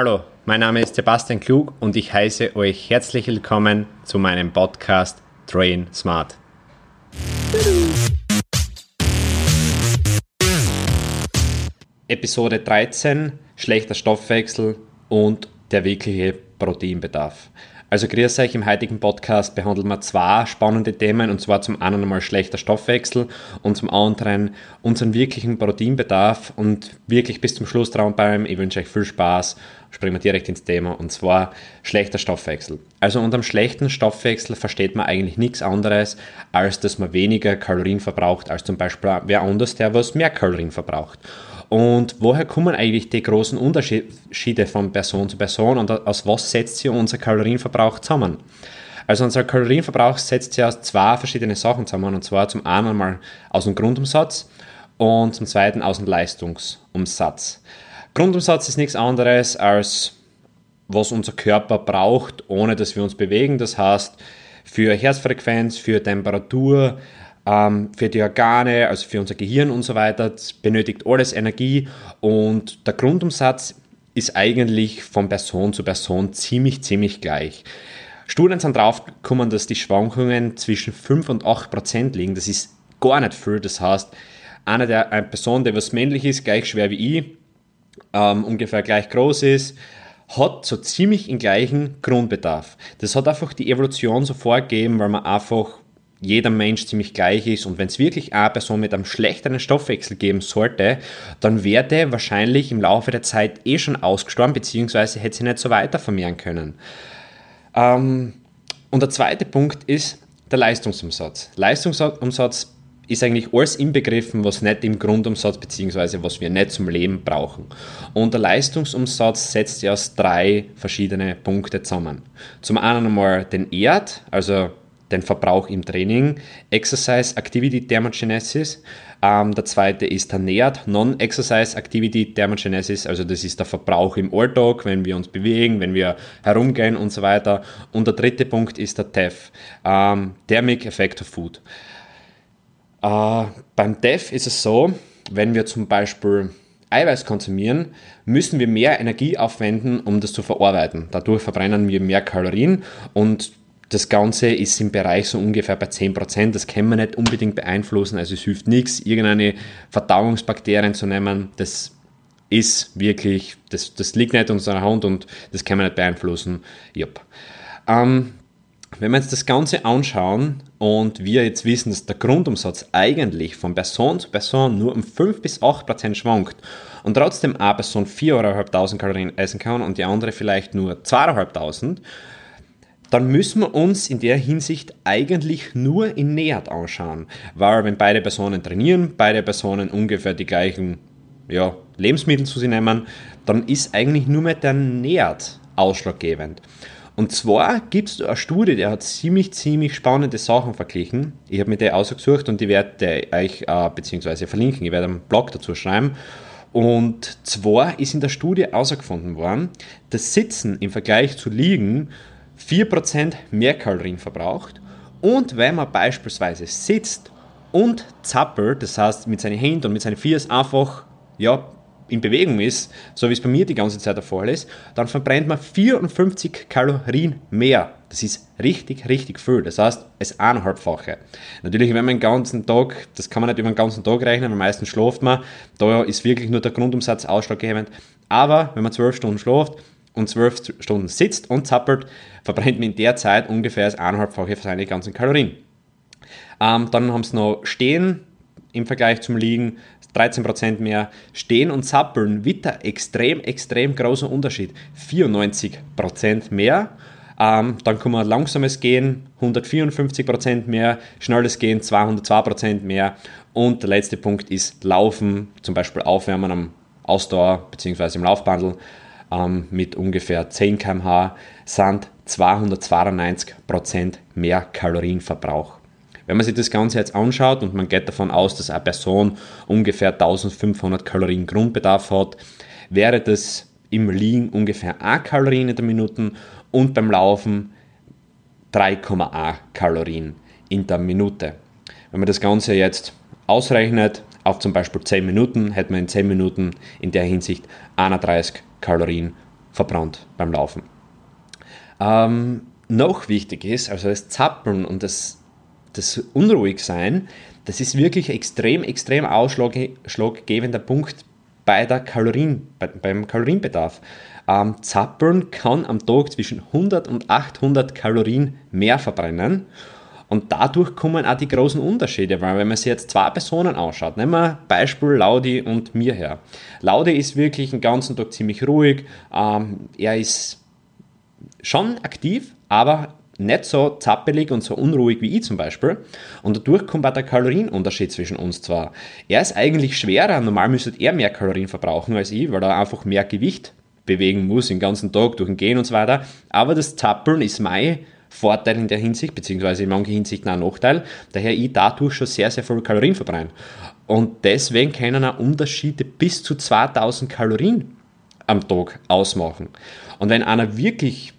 Hallo, mein Name ist Sebastian Klug und ich heiße euch herzlich willkommen zu meinem Podcast Train Smart. Episode 13 Schlechter Stoffwechsel und der wirkliche Proteinbedarf. Also grüß euch, im heutigen Podcast behandeln wir zwei spannende Themen und zwar zum einen einmal schlechter Stoffwechsel und zum anderen unseren wirklichen Proteinbedarf und wirklich bis zum Schluss dran bleiben. Ich wünsche euch viel Spaß. Springen wir direkt ins Thema und zwar schlechter Stoffwechsel. Also unter dem schlechten Stoffwechsel versteht man eigentlich nichts anderes, als dass man weniger Kalorien verbraucht als zum Beispiel wer anders, der was mehr Kalorien verbraucht. Und woher kommen eigentlich die großen Unterschiede von Person zu Person und aus was setzt sich unser Kalorienverbrauch zusammen? Also unser Kalorienverbrauch setzt sich aus zwei verschiedenen Sachen zusammen und zwar zum einen mal aus dem Grundumsatz und zum zweiten aus dem Leistungsumsatz. Grundumsatz ist nichts anderes als was unser Körper braucht, ohne dass wir uns bewegen. Das heißt, für Herzfrequenz, für Temperatur, für die Organe, also für unser Gehirn und so weiter, benötigt alles Energie und der Grundumsatz ist eigentlich von Person zu Person ziemlich, ziemlich gleich. Studien sind drauf gekommen, dass die Schwankungen zwischen 5 und 8 Prozent liegen. Das ist gar nicht viel. Das heißt, einer der, eine Person, die was männlich ist, gleich schwer wie ich, ähm, ungefähr gleich groß ist, hat so ziemlich den gleichen Grundbedarf. Das hat einfach die Evolution so vorgegeben, weil man einfach jeder Mensch ziemlich gleich ist und wenn es wirklich eine Person mit einem schlechteren Stoffwechsel geben sollte, dann wäre der wahrscheinlich im Laufe der Zeit eh schon ausgestorben, beziehungsweise hätte sie nicht so weiter vermehren können. Ähm, und der zweite Punkt ist der Leistungsumsatz. Leistungsumsatz ist eigentlich alles inbegriffen, was nicht im Grundumsatz beziehungsweise was wir nicht zum Leben brauchen. Und der Leistungsumsatz setzt sich aus drei verschiedene Punkte zusammen. Zum einen einmal den Erd, also den Verbrauch im Training, Exercise Activity Thermogenesis. Ähm, der zweite ist der NEAT, Non-Exercise Activity Thermogenesis, also das ist der Verbrauch im Alltag, wenn wir uns bewegen, wenn wir herumgehen und so weiter. Und der dritte Punkt ist der TEF, ähm, Thermic Effect of Food. Äh, beim TEF ist es so, wenn wir zum Beispiel Eiweiß konsumieren, müssen wir mehr Energie aufwenden, um das zu verarbeiten. Dadurch verbrennen wir mehr Kalorien und das Ganze ist im Bereich so ungefähr bei 10%. Das kann man nicht unbedingt beeinflussen. Also es hilft nichts, irgendeine Verdauungsbakterien zu nehmen. Das ist wirklich, das, das liegt nicht in unserer Hand und das kann man nicht beeinflussen. Ähm, wenn wir uns das Ganze anschauen und wir jetzt wissen, dass der Grundumsatz eigentlich von Person zu Person nur um 5 bis 8% schwankt und trotzdem eine Person 4.500 Kalorien essen kann und die andere vielleicht nur 2.500, dann müssen wir uns in der Hinsicht eigentlich nur in Nähert anschauen. Weil wenn beide Personen trainieren, beide Personen ungefähr die gleichen ja, Lebensmittel zu sich nehmen, dann ist eigentlich nur mehr der Nähert ausschlaggebend. Und zwar gibt es eine Studie, die hat ziemlich, ziemlich spannende Sachen verglichen. Ich habe mir die ausgesucht und die werde euch äh, beziehungsweise verlinken. Ich werde einen Blog dazu schreiben. Und zwar ist in der Studie herausgefunden worden, dass Sitzen im Vergleich zu Liegen 4% mehr Kalorien verbraucht. Und wenn man beispielsweise sitzt und zappelt, das heißt mit seinen Händen und mit seinen Fiers einfach ja, in Bewegung ist, so wie es bei mir die ganze Zeit der Fall ist, dann verbrennt man 54 Kalorien mehr. Das ist richtig, richtig viel. Das heißt, es eineinhalbfache. Natürlich, wenn man den ganzen Tag, das kann man nicht über den ganzen Tag rechnen, weil meistens schläft man, da ist wirklich nur der Grundumsatz ausschlaggebend. Aber wenn man 12 Stunden schläft, und zwölf Stunden sitzt und zappelt, verbrennt man in der Zeit ungefähr das eineinhalbfache für seine ganzen Kalorien. Ähm, dann haben sie noch Stehen im Vergleich zum Liegen 13% mehr. Stehen und Zappeln, wieder extrem, extrem großer Unterschied. 94% mehr. Ähm, dann kommen langsames Gehen, 154% mehr, schnelles Gehen, 202% mehr. Und der letzte Punkt ist Laufen, zum Beispiel Aufwärmen am Ausdauer bzw. im Laufbandel ähm, mit ungefähr 10 km/h sind 292% mehr Kalorienverbrauch. Wenn man sich das Ganze jetzt anschaut und man geht davon aus, dass eine Person ungefähr 1500 Kalorien Grundbedarf hat, wäre das im Liegen ungefähr 1 Kalorien in der Minute und beim Laufen 3,1 Kalorien in der Minute. Wenn man das Ganze jetzt ausrechnet auf zum Beispiel 10 Minuten, hätte man in 10 Minuten in der Hinsicht 31 Kalorien verbrannt beim Laufen. Ähm, noch wichtig ist, also das Zappeln und das, das Unruhigsein, das ist wirklich extrem, extrem ausschlaggebender Punkt bei der Kalorien, bei, beim Kalorienbedarf. Ähm, Zappeln kann am Tag zwischen 100 und 800 Kalorien mehr verbrennen. Und dadurch kommen auch die großen Unterschiede, weil wenn man sich jetzt zwei Personen anschaut, nehmen wir Beispiel Laudi und mir her. Laudi ist wirklich den ganzen Tag ziemlich ruhig, ähm, er ist schon aktiv, aber nicht so zappelig und so unruhig wie ich zum Beispiel. Und dadurch kommt auch der Kalorienunterschied zwischen uns zwar. Er ist eigentlich schwerer, normal müsste er mehr Kalorien verbrauchen als ich, weil er einfach mehr Gewicht bewegen muss den ganzen Tag durch den Gehen und so weiter. Aber das Zappeln ist mein Vorteil in der Hinsicht, beziehungsweise in manchen Hinsichten ein Nachteil, daher ich dadurch schon sehr, sehr viel Kalorien verbrenne. Und deswegen können auch Unterschiede bis zu 2000 Kalorien am Tag ausmachen. Und wenn einer wirklich,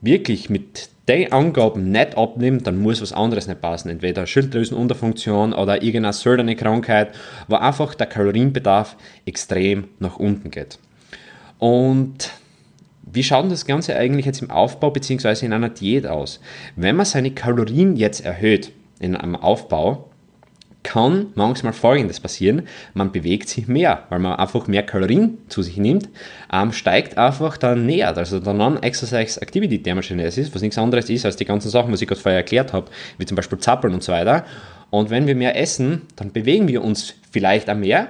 wirklich mit den Angaben nicht abnimmt, dann muss was anderes nicht passen. Entweder Schilddrüsenunterfunktion oder irgendeine seltene Krankheit, wo einfach der Kalorienbedarf extrem nach unten geht. Und wie schaut das Ganze eigentlich jetzt im Aufbau bzw. in einer Diät aus? Wenn man seine Kalorien jetzt erhöht in einem Aufbau, kann manchmal Folgendes passieren. Man bewegt sich mehr, weil man einfach mehr Kalorien zu sich nimmt, ähm, steigt einfach dann näher. Also der Non-Exercise Activity Thermogenesis, was nichts anderes ist als die ganzen Sachen, was ich gerade vorher erklärt habe, wie zum Beispiel Zappeln und so weiter. Und wenn wir mehr essen, dann bewegen wir uns vielleicht auch mehr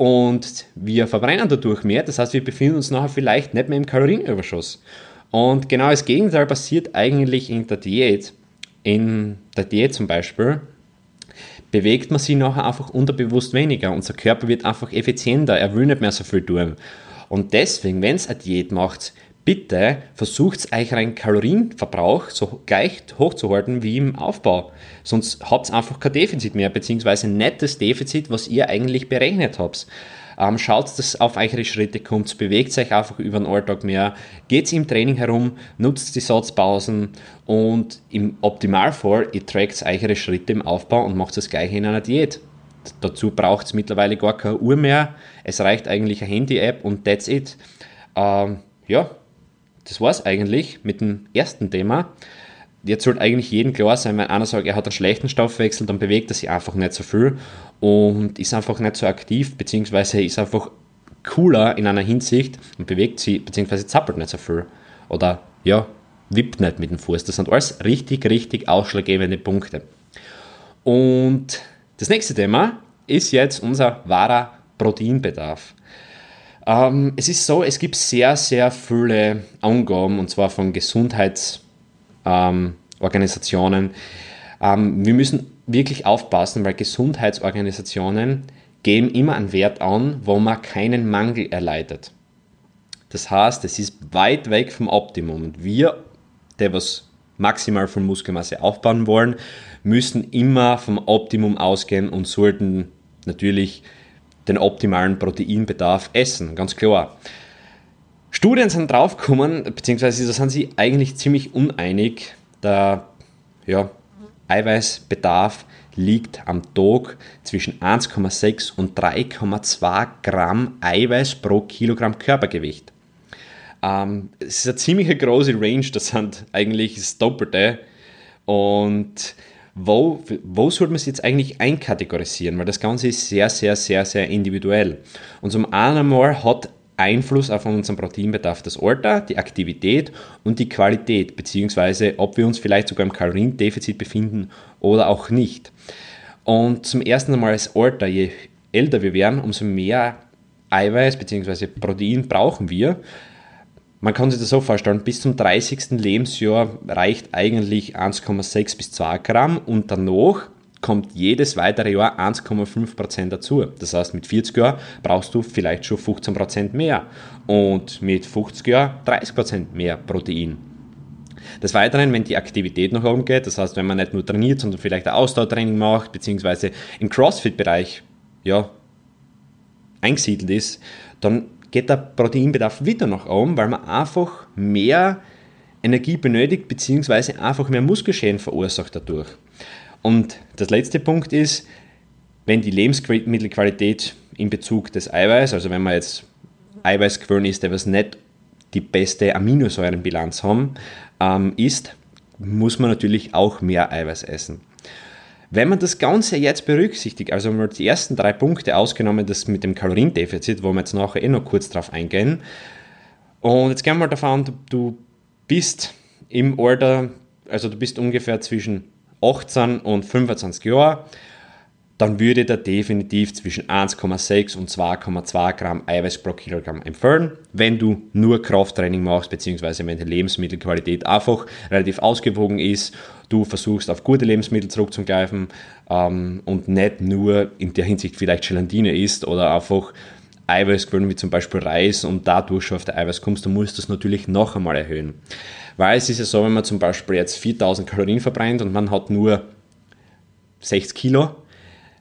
und wir verbrennen dadurch mehr. Das heißt, wir befinden uns nachher vielleicht nicht mehr im Kalorienüberschuss. Und genau das Gegenteil passiert eigentlich in der Diät. In der Diät zum Beispiel bewegt man sich nachher einfach unterbewusst weniger. Unser Körper wird einfach effizienter, er will nicht mehr so viel tun. Und deswegen, wenn es eine Diät macht, bitte versucht euren Kalorienverbrauch so gleich hochzuhalten wie im Aufbau. Sonst habt ihr einfach kein Defizit mehr, beziehungsweise nicht das Defizit, was ihr eigentlich berechnet habt. Ähm, schaut, dass auf eure Schritte kommt, bewegt euch einfach über den Alltag mehr, geht im Training herum, nutzt die Satzpausen und im Optimalfall, ihr tragt eure Schritte im Aufbau und macht das gleiche in einer Diät. Dazu braucht es mittlerweile gar keine Uhr mehr. Es reicht eigentlich eine Handy-App und that's it. Ähm, ja, das war es eigentlich mit dem ersten Thema jetzt sollte eigentlich jedem klar sein, wenn einer sagt, er hat einen schlechten Stoffwechsel, dann bewegt er sich einfach nicht so viel und ist einfach nicht so aktiv, beziehungsweise ist einfach cooler in einer Hinsicht und bewegt sich, beziehungsweise zappelt nicht so viel. Oder ja, wippt nicht mit dem Fuß. Das sind alles richtig, richtig ausschlaggebende Punkte. Und das nächste Thema ist jetzt unser wahrer Proteinbedarf. Ähm, es ist so, es gibt sehr, sehr viele Angaben, und zwar von Gesundheits- ähm, Organisationen. Ähm, wir müssen wirklich aufpassen, weil Gesundheitsorganisationen geben immer einen Wert an, wo man keinen Mangel erleidet. Das heißt, es ist weit weg vom Optimum. Und wir, der was maximal von Muskelmasse aufbauen wollen, müssen immer vom Optimum ausgehen und sollten natürlich den optimalen Proteinbedarf essen, ganz klar. Studien sind draufgekommen, beziehungsweise da sind sie eigentlich ziemlich uneinig. Der ja, Eiweißbedarf liegt am Tag zwischen 1,6 und 3,2 Gramm Eiweiß pro Kilogramm Körpergewicht. Ähm, es ist eine ziemlich große Range, das sind eigentlich das Doppelte. Und wo, wo sollte man es jetzt eigentlich einkategorisieren? Weil das Ganze ist sehr, sehr, sehr, sehr individuell. Und zum einen hat Einfluss auf unseren Proteinbedarf das Alter, die Aktivität und die Qualität, beziehungsweise ob wir uns vielleicht sogar im Kaloriendefizit befinden oder auch nicht. Und zum ersten Mal das Alter, je älter wir werden, umso mehr Eiweiß bzw. Protein brauchen wir. Man kann sich das so vorstellen, bis zum 30. Lebensjahr reicht eigentlich 1,6 bis 2 Gramm und danach kommt jedes weitere Jahr 1,5% dazu. Das heißt, mit 40 Jahren brauchst du vielleicht schon 15% mehr und mit 50 Jahren 30% mehr Protein. Des Weiteren, wenn die Aktivität nach oben geht, das heißt, wenn man nicht nur trainiert, sondern vielleicht ein Ausdauertraining macht, beziehungsweise im CrossFit-Bereich ja, eingesiedelt ist, dann geht der Proteinbedarf wieder nach oben, weil man einfach mehr Energie benötigt, beziehungsweise einfach mehr Muskelschäden verursacht dadurch. Und das letzte Punkt ist, wenn die Lebensmittelqualität in Bezug des Eiweiß, also wenn man jetzt Eiweiß gewöhnt ist, der was nicht die beste Aminosäurenbilanz haben, ähm, ist, muss man natürlich auch mehr Eiweiß essen. Wenn man das Ganze jetzt berücksichtigt, also mal die ersten drei Punkte ausgenommen, das mit dem Kaloriendefizit, wo wir jetzt nachher eh noch kurz drauf eingehen, und jetzt gehen wir mal davon du bist im Alter, also du bist ungefähr zwischen 18 und 25 Jahren, dann würde der definitiv zwischen 1,6 und 2,2 Gramm Eiweiß pro Kilogramm empfehlen. Wenn du nur Krafttraining machst, beziehungsweise wenn die Lebensmittelqualität einfach relativ ausgewogen ist, du versuchst auf gute Lebensmittel zurückzugreifen ähm, und nicht nur in der Hinsicht vielleicht Gelatine isst oder einfach Eiweiß gewöhnen, wie zum Beispiel Reis und dadurch schon auf der Eiweiß kommst, dann musst du das natürlich noch einmal erhöhen. Weil es ist ja so, wenn man zum Beispiel jetzt 4000 Kalorien verbrennt und man hat nur 60 Kilo,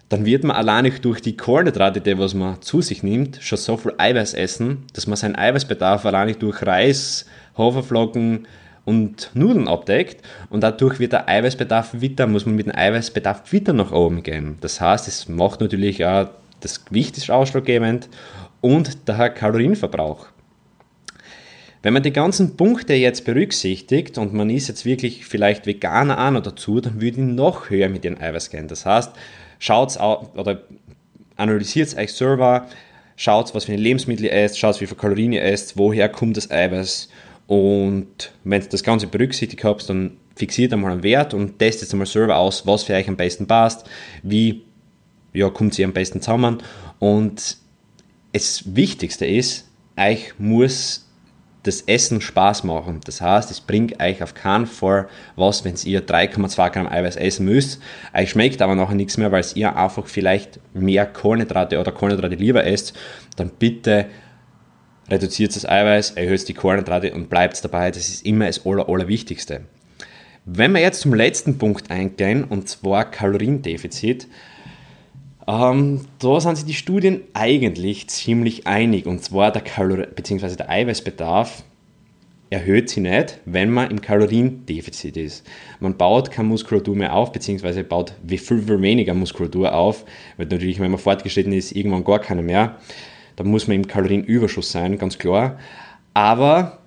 dann wird man alleine durch die Kohlenhydrate, die was man zu sich nimmt, schon so viel Eiweiß essen, dass man seinen Eiweißbedarf alleine durch Reis, Haferflocken und Nudeln abdeckt und dadurch wird der Eiweißbedarf wieder, muss man mit dem Eiweißbedarf wieder nach oben gehen. Das heißt, es macht natürlich auch das Gewicht ist ausschlaggebend und der Kalorienverbrauch. Wenn man die ganzen Punkte jetzt berücksichtigt und man ist jetzt wirklich vielleicht Veganer auch noch dazu, dann würde ich noch höher mit den Eiweiß gehen. Das heißt, schaut oder analysiert euch selber, schaut, was für eine Lebensmittel ihr esst, schaut, wie viel Kalorien ihr esst, woher kommt das Eiweiß? Und wenn ihr das Ganze berücksichtigt habt, dann fixiert einmal einen Wert und testet einmal selber aus, was für euch am besten passt, wie ja, kommt sie am besten zusammen? Und das Wichtigste ist, euch muss das Essen Spaß machen. Das heißt, es bringt euch auf keinen Fall was, wenn ihr 3,2 Gramm Eiweiß essen müsst. Euch schmeckt aber nachher nichts mehr, weil ihr einfach vielleicht mehr Kohlenhydrate oder Kohlenhydrate lieber esst. Dann bitte reduziert das Eiweiß, erhöht die Kohlenhydrate und bleibt dabei. Das ist immer das Aller, Allerwichtigste. Wenn wir jetzt zum letzten Punkt eingehen, und zwar Kaloriendefizit, ähm, da sind sich die Studien eigentlich ziemlich einig. Und zwar der Kalor bzw. der Eiweißbedarf erhöht sich nicht, wenn man im Kaloriendefizit ist. Man baut keine Muskulatur mehr auf, beziehungsweise baut viel, viel weniger Muskulatur auf, weil natürlich, wenn man fortgeschritten ist, irgendwann gar keine mehr. Da muss man im Kalorienüberschuss sein, ganz klar. Aber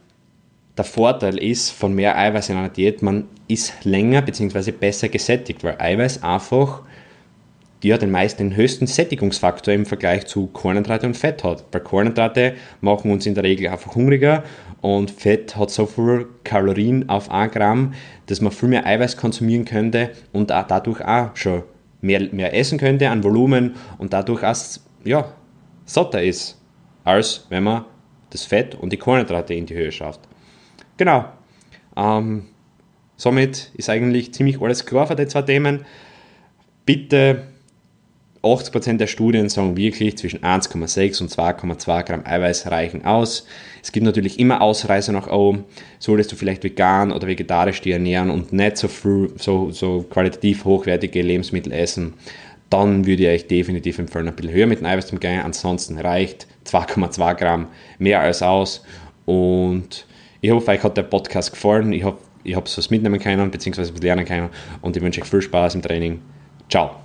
der Vorteil ist von mehr Eiweiß in einer Diät, man ist länger bzw. besser gesättigt, weil Eiweiß einfach die hat den meisten den höchsten Sättigungsfaktor im Vergleich zu Kohlenhydrate und Fett hat. Weil Kohlenhydrate machen uns in der Regel einfach hungriger und Fett hat so viel Kalorien auf 1 Gramm, dass man viel mehr Eiweiß konsumieren könnte und auch dadurch auch schon mehr, mehr essen könnte an Volumen und dadurch auch ja, satter ist, als wenn man das Fett und die Kohlenhydrate in die Höhe schafft. Genau. Ähm, somit ist eigentlich ziemlich alles klar für die zwei Themen. Bitte 80% der Studien sagen wirklich, zwischen 1,6 und 2,2 Gramm Eiweiß reichen aus. Es gibt natürlich immer Ausreißer nach oben. Solltest du vielleicht vegan oder vegetarisch dich ernähren und nicht so, früh, so, so qualitativ hochwertige Lebensmittel essen, dann würde ich euch definitiv empfehlen, ein bisschen höher mit dem Eiweiß zu gehen. Ansonsten reicht 2,2 Gramm mehr als aus. Und ich hoffe, euch hat der Podcast gefallen. Ich hoffe, ich habe was mitnehmen können, beziehungsweise was lernen können. Und ich wünsche euch viel Spaß im Training. Ciao.